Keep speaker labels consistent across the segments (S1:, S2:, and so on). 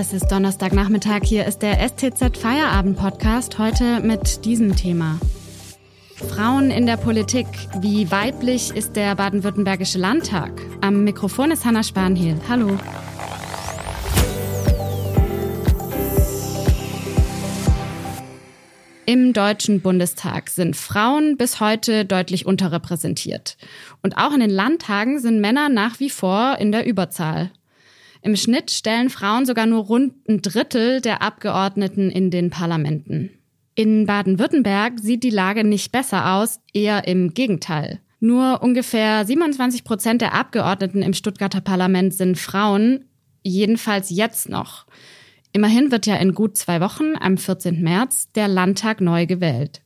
S1: Es ist Donnerstagnachmittag, hier ist der STZ Feierabend Podcast, heute mit diesem Thema. Frauen in der Politik. Wie weiblich ist der baden-württembergische Landtag? Am Mikrofon ist Hanna Spanhiel. Hallo. Im Deutschen Bundestag sind Frauen bis heute deutlich unterrepräsentiert. Und auch in den Landtagen sind Männer nach wie vor in der Überzahl. Im Schnitt stellen Frauen sogar nur rund ein Drittel der Abgeordneten in den Parlamenten. In Baden-Württemberg sieht die Lage nicht besser aus, eher im Gegenteil. Nur ungefähr 27 Prozent der Abgeordneten im Stuttgarter Parlament sind Frauen, jedenfalls jetzt noch. Immerhin wird ja in gut zwei Wochen, am 14. März, der Landtag neu gewählt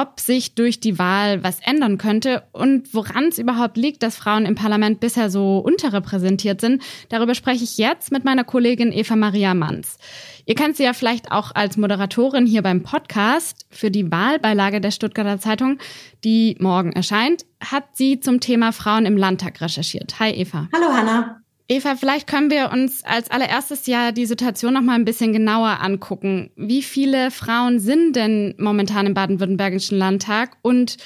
S1: ob sich durch die Wahl was ändern könnte und woran es überhaupt liegt, dass Frauen im Parlament bisher so unterrepräsentiert sind. Darüber spreche ich jetzt mit meiner Kollegin Eva Maria Manz. Ihr kennt sie ja vielleicht auch als Moderatorin hier beim Podcast. Für die Wahlbeilage der Stuttgarter Zeitung, die morgen erscheint, hat sie zum Thema Frauen im Landtag recherchiert. Hi Eva.
S2: Hallo Hanna.
S1: Eva, vielleicht können wir uns als allererstes ja die Situation noch mal ein bisschen genauer angucken. Wie viele Frauen sind denn momentan im baden-württembergischen Landtag und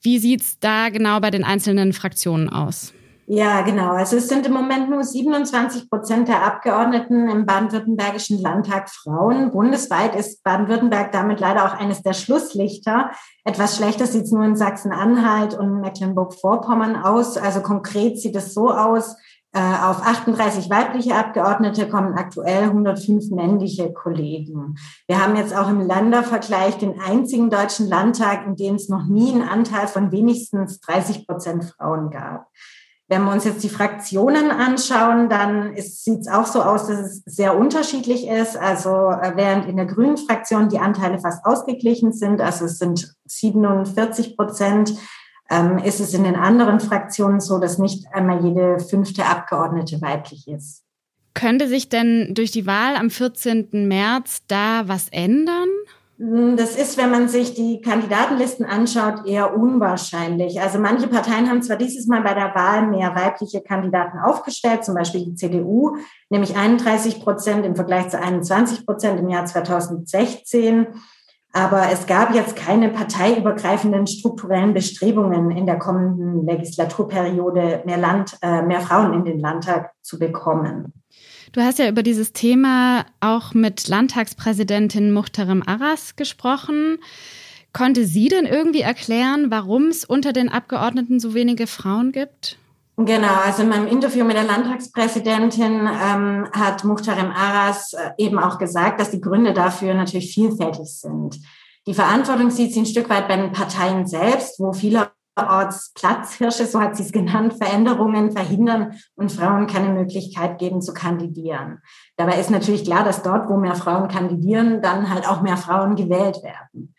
S1: wie sieht's da genau bei den einzelnen Fraktionen aus?
S2: Ja, genau. Also es sind im Moment nur 27 Prozent der Abgeordneten im baden-württembergischen Landtag Frauen. Bundesweit ist Baden-Württemberg damit leider auch eines der Schlusslichter. Etwas schlechter sieht es nur in Sachsen-Anhalt und Mecklenburg-Vorpommern aus. Also konkret sieht es so aus, auf 38 weibliche Abgeordnete kommen aktuell 105 männliche Kollegen. Wir haben jetzt auch im Ländervergleich den einzigen deutschen Landtag, in dem es noch nie einen Anteil von wenigstens 30 Prozent Frauen gab. Wenn wir uns jetzt die Fraktionen anschauen, dann sieht es auch so aus, dass es sehr unterschiedlich ist. Also äh, während in der Grünen Fraktion die Anteile fast ausgeglichen sind, also es sind 47 Prozent ähm, ist es in den anderen Fraktionen so, dass nicht einmal jede fünfte Abgeordnete weiblich ist.
S1: Könnte sich denn durch die Wahl am 14. März da was ändern?
S2: Hm, das ist, wenn man sich die Kandidatenlisten anschaut, eher unwahrscheinlich. Also manche Parteien haben zwar dieses Mal bei der Wahl mehr weibliche Kandidaten aufgestellt, zum Beispiel die CDU, nämlich 31 Prozent im Vergleich zu 21 Prozent im Jahr 2016. Aber es gab jetzt keine parteiübergreifenden strukturellen Bestrebungen in der kommenden Legislaturperiode, mehr Land, äh, mehr Frauen in den Landtag zu bekommen.
S1: Du hast ja über dieses Thema auch mit Landtagspräsidentin Muhterem Arras gesprochen. Konnte sie denn irgendwie erklären, warum es unter den Abgeordneten so wenige Frauen gibt?
S2: Genau, also in meinem Interview mit der Landtagspräsidentin ähm, hat Muhtarem Aras äh, eben auch gesagt, dass die Gründe dafür natürlich vielfältig sind. Die Verantwortung sieht sie ein Stück weit bei den Parteien selbst, wo vielerorts Platzhirsche, so hat sie es genannt, Veränderungen verhindern und Frauen keine Möglichkeit geben zu kandidieren. Dabei ist natürlich klar, dass dort, wo mehr Frauen kandidieren, dann halt auch mehr Frauen gewählt werden.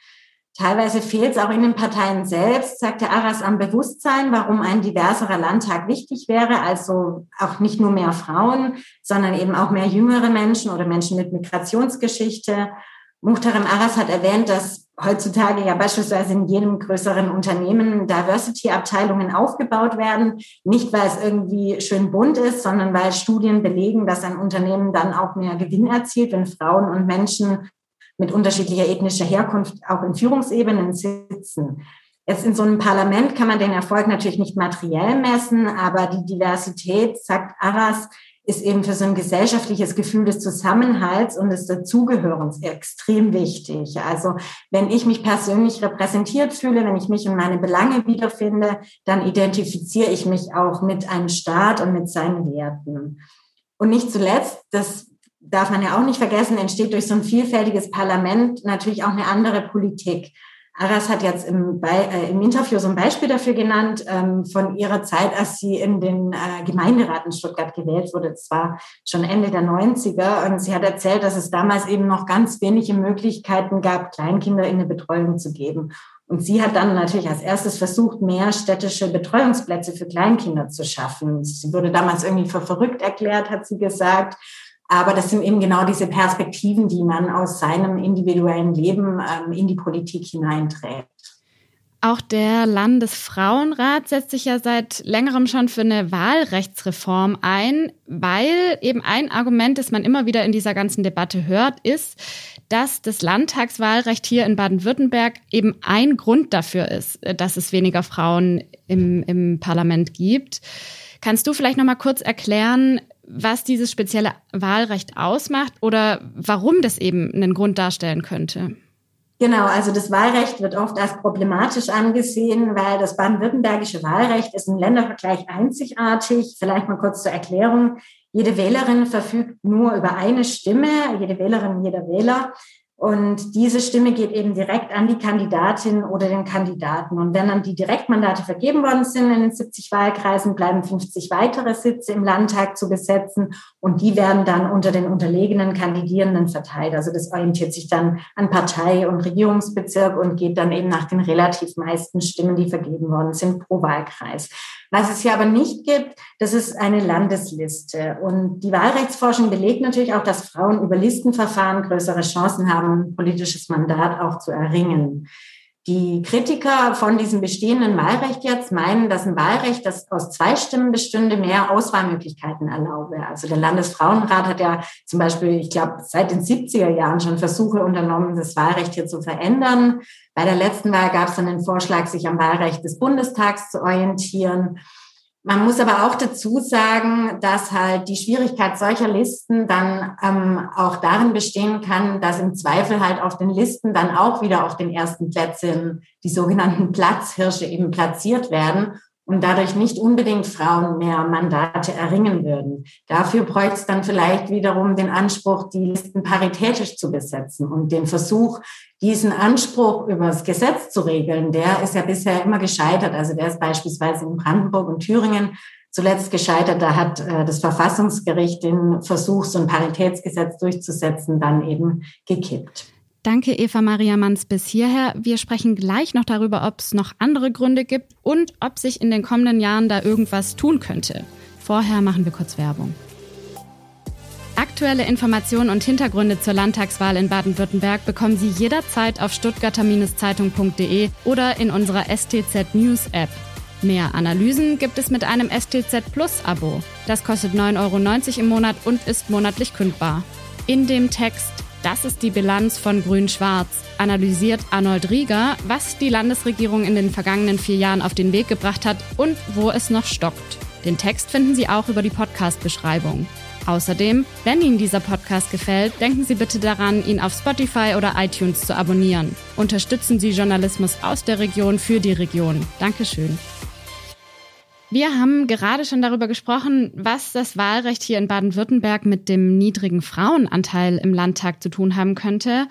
S2: Teilweise fehlt es auch in den Parteien selbst, sagte Aras, am Bewusstsein, warum ein diverserer Landtag wichtig wäre. Also auch nicht nur mehr Frauen, sondern eben auch mehr jüngere Menschen oder Menschen mit Migrationsgeschichte. Muhtarem Aras hat erwähnt, dass heutzutage ja beispielsweise in jedem größeren Unternehmen Diversity-Abteilungen aufgebaut werden. Nicht, weil es irgendwie schön bunt ist, sondern weil Studien belegen, dass ein Unternehmen dann auch mehr Gewinn erzielt, wenn Frauen und Menschen mit unterschiedlicher ethnischer Herkunft auch in Führungsebenen sitzen. Jetzt in so einem Parlament kann man den Erfolg natürlich nicht materiell messen, aber die Diversität, sagt Arras, ist eben für so ein gesellschaftliches Gefühl des Zusammenhalts und des Dazugehörens extrem wichtig. Also wenn ich mich persönlich repräsentiert fühle, wenn ich mich und meine Belange wiederfinde, dann identifiziere ich mich auch mit einem Staat und mit seinen Werten. Und nicht zuletzt, das darf man ja auch nicht vergessen, entsteht durch so ein vielfältiges Parlament natürlich auch eine andere Politik. Aras hat jetzt im, äh, im Interview so ein Beispiel dafür genannt, ähm, von ihrer Zeit, als sie in den äh, Gemeinderat in Stuttgart gewählt wurde. Das war schon Ende der 90er. Und sie hat erzählt, dass es damals eben noch ganz wenige Möglichkeiten gab, Kleinkinder in eine Betreuung zu geben. Und sie hat dann natürlich als erstes versucht, mehr städtische Betreuungsplätze für Kleinkinder zu schaffen. Sie wurde damals irgendwie für verrückt erklärt, hat sie gesagt. Aber das sind eben genau diese Perspektiven, die man aus seinem individuellen Leben ähm, in die Politik hineinträgt.
S1: Auch der Landesfrauenrat setzt sich ja seit längerem schon für eine Wahlrechtsreform ein, weil eben ein Argument, das man immer wieder in dieser ganzen Debatte hört, ist, dass das Landtagswahlrecht hier in Baden-Württemberg eben ein Grund dafür ist, dass es weniger Frauen im, im Parlament gibt. Kannst du vielleicht noch mal kurz erklären, was dieses spezielle Wahlrecht ausmacht oder warum das eben einen Grund darstellen könnte?
S2: Genau, also das Wahlrecht wird oft als problematisch angesehen, weil das baden-württembergische Wahlrecht ist im Ländervergleich einzigartig. Vielleicht mal kurz zur Erklärung. Jede Wählerin verfügt nur über eine Stimme, jede Wählerin, jeder Wähler. Und diese Stimme geht eben direkt an die Kandidatin oder den Kandidaten. Und wenn dann die Direktmandate vergeben worden sind in den 70 Wahlkreisen, bleiben 50 weitere Sitze im Landtag zu besetzen. Und die werden dann unter den unterlegenen Kandidierenden verteilt. Also das orientiert sich dann an Partei und Regierungsbezirk und geht dann eben nach den relativ meisten Stimmen, die vergeben worden sind pro Wahlkreis. Was es hier aber nicht gibt, das ist eine Landesliste. Und die Wahlrechtsforschung belegt natürlich auch, dass Frauen über Listenverfahren größere Chancen haben, ein politisches Mandat auch zu erringen. Die Kritiker von diesem bestehenden Wahlrecht jetzt meinen, dass ein Wahlrecht, das aus zwei Stimmen bestünde, mehr Auswahlmöglichkeiten erlaube. Also der Landesfrauenrat hat ja zum Beispiel, ich glaube, seit den 70er Jahren schon Versuche unternommen, das Wahlrecht hier zu verändern. Bei der letzten Wahl gab es dann den Vorschlag, sich am Wahlrecht des Bundestags zu orientieren. Man muss aber auch dazu sagen, dass halt die Schwierigkeit solcher Listen dann ähm, auch darin bestehen kann, dass im Zweifel halt auf den Listen dann auch wieder auf den ersten Plätzen die sogenannten Platzhirsche eben platziert werden und dadurch nicht unbedingt Frauen mehr Mandate erringen würden. Dafür bräuchte es dann vielleicht wiederum den Anspruch, die Listen paritätisch zu besetzen und den Versuch, diesen Anspruch über das Gesetz zu regeln, der ist ja bisher immer gescheitert. Also der ist beispielsweise in Brandenburg und Thüringen zuletzt gescheitert. Da hat äh, das Verfassungsgericht den Versuch, so ein Paritätsgesetz durchzusetzen, dann eben gekippt.
S1: Danke, Eva Maria Manns, bis hierher. Wir sprechen gleich noch darüber, ob es noch andere Gründe gibt und ob sich in den kommenden Jahren da irgendwas tun könnte. Vorher machen wir kurz Werbung. Aktuelle Informationen und Hintergründe zur Landtagswahl in Baden-Württemberg bekommen Sie jederzeit auf stuttgarter-zeitung.de oder in unserer STZ News App. Mehr Analysen gibt es mit einem STZ Plus Abo. Das kostet 9,90 Euro im Monat und ist monatlich kündbar. In dem Text das ist die Bilanz von Grün-Schwarz. Analysiert Arnold Rieger, was die Landesregierung in den vergangenen vier Jahren auf den Weg gebracht hat und wo es noch stockt. Den Text finden Sie auch über die Podcast-Beschreibung. Außerdem, wenn Ihnen dieser Podcast gefällt, denken Sie bitte daran, ihn auf Spotify oder iTunes zu abonnieren. Unterstützen Sie Journalismus aus der Region für die Region. Dankeschön. Wir haben gerade schon darüber gesprochen, was das Wahlrecht hier in Baden-Württemberg mit dem niedrigen Frauenanteil im Landtag zu tun haben könnte.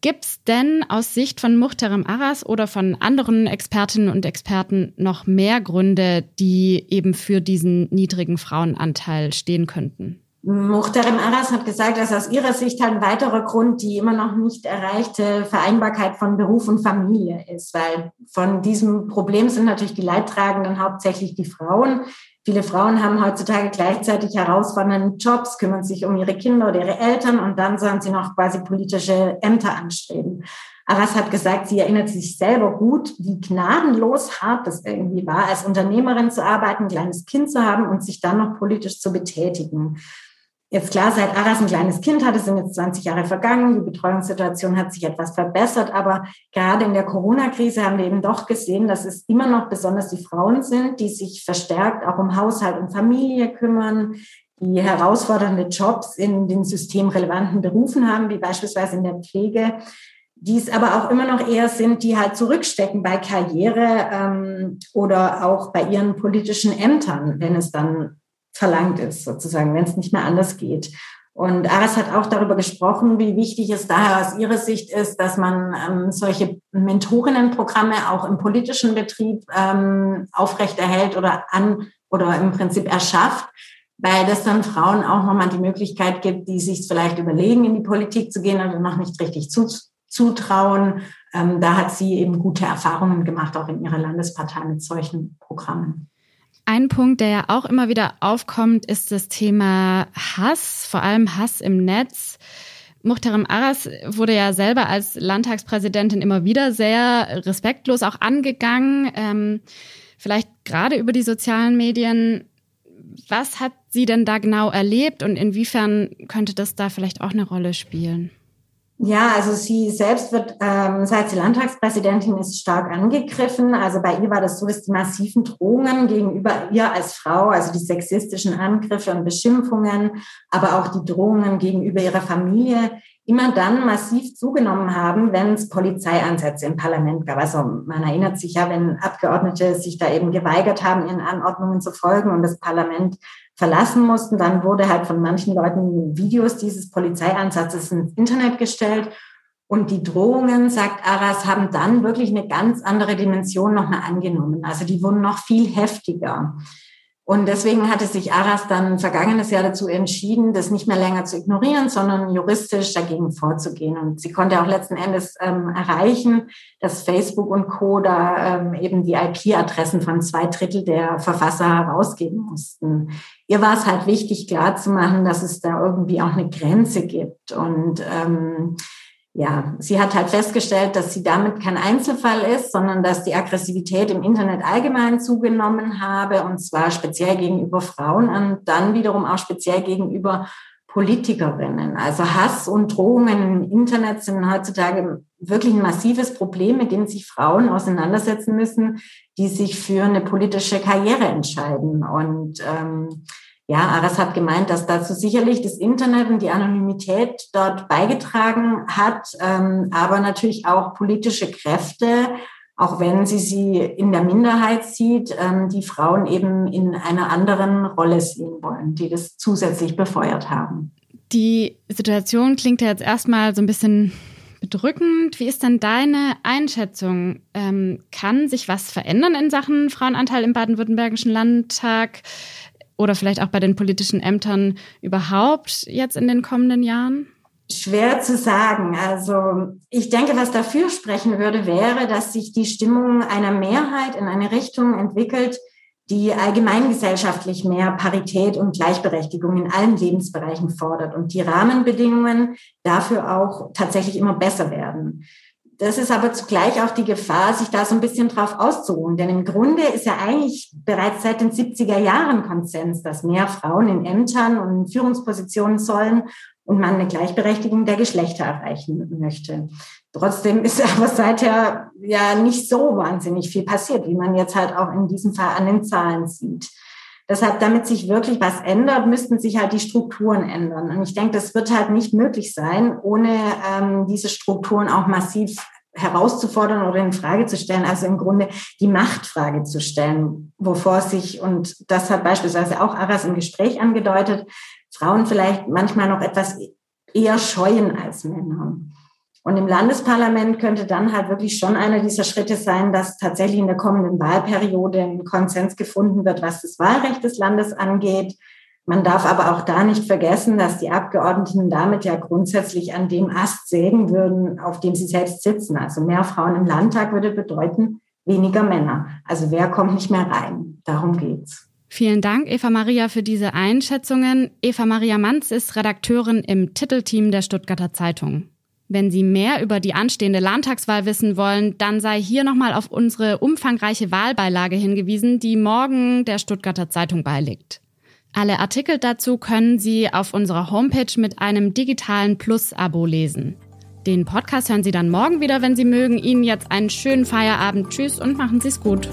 S1: Gibt es denn aus Sicht von Muhterem Aras oder von anderen Expertinnen und Experten noch mehr Gründe, die eben für diesen niedrigen Frauenanteil stehen könnten?
S2: Muhterem Aras hat gesagt, dass aus ihrer Sicht halt ein weiterer Grund die immer noch nicht erreichte Vereinbarkeit von Beruf und Familie ist, weil von diesem Problem sind natürlich die Leidtragenden hauptsächlich die Frauen. Viele Frauen haben heutzutage gleichzeitig herausfordernde Jobs, kümmern sich um ihre Kinder oder ihre Eltern und dann sollen sie noch quasi politische Ämter anstreben. Aras hat gesagt, sie erinnert sich selber gut, wie gnadenlos hart das irgendwie war, als Unternehmerin zu arbeiten, ein kleines Kind zu haben und sich dann noch politisch zu betätigen. Jetzt klar, seit Aras ein kleines Kind hatte, sind jetzt 20 Jahre vergangen. Die Betreuungssituation hat sich etwas verbessert, aber gerade in der Corona-Krise haben wir eben doch gesehen, dass es immer noch besonders die Frauen sind, die sich verstärkt auch um Haushalt und Familie kümmern, die herausfordernde Jobs in den systemrelevanten Berufen haben, wie beispielsweise in der Pflege, die es aber auch immer noch eher sind, die halt zurückstecken bei Karriere ähm, oder auch bei ihren politischen Ämtern, wenn es dann verlangt ist, sozusagen, wenn es nicht mehr anders geht. Und Aras hat auch darüber gesprochen, wie wichtig es daher aus ihrer Sicht ist, dass man ähm, solche Mentorinnenprogramme auch im politischen Betrieb ähm, aufrechterhält oder an oder im Prinzip erschafft, weil das dann Frauen auch nochmal die Möglichkeit gibt, die sich vielleicht überlegen, in die Politik zu gehen oder noch nicht richtig zu, zutrauen. Ähm, da hat sie eben gute Erfahrungen gemacht, auch in ihrer Landespartei mit solchen Programmen.
S1: Ein Punkt, der ja auch immer wieder aufkommt, ist das Thema Hass, vor allem Hass im Netz. Muhterem Aras wurde ja selber als Landtagspräsidentin immer wieder sehr respektlos auch angegangen. Ähm, vielleicht gerade über die sozialen Medien. Was hat sie denn da genau erlebt und inwiefern könnte das da vielleicht auch eine Rolle spielen?
S2: Ja, also sie selbst wird, ähm, seit sie Landtagspräsidentin ist, stark angegriffen. Also bei ihr war das so, dass die massiven Drohungen gegenüber ihr als Frau, also die sexistischen Angriffe und Beschimpfungen, aber auch die Drohungen gegenüber ihrer Familie immer dann massiv zugenommen haben, wenn es Polizeieinsätze im Parlament gab. Also man erinnert sich ja, wenn Abgeordnete sich da eben geweigert haben, ihren Anordnungen zu folgen und das Parlament verlassen mussten. Dann wurde halt von manchen Leuten Videos dieses Polizeieinsatzes ins Internet gestellt. Und die Drohungen, sagt Aras, haben dann wirklich eine ganz andere Dimension nochmal angenommen. Also die wurden noch viel heftiger. Und deswegen hatte sich Aras dann vergangenes Jahr dazu entschieden, das nicht mehr länger zu ignorieren, sondern juristisch dagegen vorzugehen. Und sie konnte auch letzten Endes ähm, erreichen, dass Facebook und Co. da ähm, eben die IP-Adressen von zwei Drittel der Verfasser herausgeben mussten. Ihr war es halt wichtig, klarzumachen, dass es da irgendwie auch eine Grenze gibt. Und ähm, ja, sie hat halt festgestellt, dass sie damit kein Einzelfall ist, sondern dass die Aggressivität im Internet allgemein zugenommen habe, und zwar speziell gegenüber Frauen und dann wiederum auch speziell gegenüber Politikerinnen. Also Hass und Drohungen im Internet sind heutzutage wirklich ein massives Problem, mit dem sich Frauen auseinandersetzen müssen, die sich für eine politische Karriere entscheiden. Und ähm, ja, Aras hat gemeint, dass dazu sicherlich das Internet und die Anonymität dort beigetragen hat, ähm, aber natürlich auch politische Kräfte, auch wenn sie sie in der Minderheit sieht, ähm, die Frauen eben in einer anderen Rolle sehen wollen, die das zusätzlich befeuert haben.
S1: Die Situation klingt ja jetzt erstmal so ein bisschen bedrückend. Wie ist denn deine Einschätzung? Ähm, kann sich was verändern in Sachen Frauenanteil im baden-württembergischen Landtag? Oder vielleicht auch bei den politischen Ämtern überhaupt jetzt in den kommenden Jahren?
S2: Schwer zu sagen. Also ich denke, was dafür sprechen würde, wäre, dass sich die Stimmung einer Mehrheit in eine Richtung entwickelt, die allgemeingesellschaftlich mehr Parität und Gleichberechtigung in allen Lebensbereichen fordert und die Rahmenbedingungen dafür auch tatsächlich immer besser werden. Das ist aber zugleich auch die Gefahr, sich da so ein bisschen drauf auszuruhen. Denn im Grunde ist ja eigentlich bereits seit den 70er Jahren Konsens, dass mehr Frauen in Ämtern und in Führungspositionen sollen und man eine Gleichberechtigung der Geschlechter erreichen möchte. Trotzdem ist aber seither ja nicht so wahnsinnig viel passiert, wie man jetzt halt auch in diesem Fall an den Zahlen sieht. Deshalb, damit sich wirklich was ändert, müssten sich halt die Strukturen ändern. Und ich denke, das wird halt nicht möglich sein, ohne ähm, diese Strukturen auch massiv herauszufordern oder in Frage zu stellen, also im Grunde die Machtfrage zu stellen, wovor sich, und das hat beispielsweise auch Aras im Gespräch angedeutet, Frauen vielleicht manchmal noch etwas eher scheuen als Männer. Und im Landesparlament könnte dann halt wirklich schon einer dieser Schritte sein, dass tatsächlich in der kommenden Wahlperiode ein Konsens gefunden wird, was das Wahlrecht des Landes angeht. Man darf aber auch da nicht vergessen, dass die Abgeordneten damit ja grundsätzlich an dem Ast sägen würden, auf dem sie selbst sitzen. Also mehr Frauen im Landtag würde bedeuten weniger Männer. Also wer kommt nicht mehr rein? Darum geht's.
S1: Vielen Dank, Eva Maria, für diese Einschätzungen. Eva Maria Manz ist Redakteurin im Titelteam der Stuttgarter Zeitung. Wenn Sie mehr über die anstehende Landtagswahl wissen wollen, dann sei hier nochmal auf unsere umfangreiche Wahlbeilage hingewiesen, die morgen der Stuttgarter Zeitung beiliegt. Alle Artikel dazu können Sie auf unserer Homepage mit einem digitalen Plus-Abo lesen. Den Podcast hören Sie dann morgen wieder, wenn Sie mögen. Ihnen jetzt einen schönen Feierabend. Tschüss und machen Sie es gut.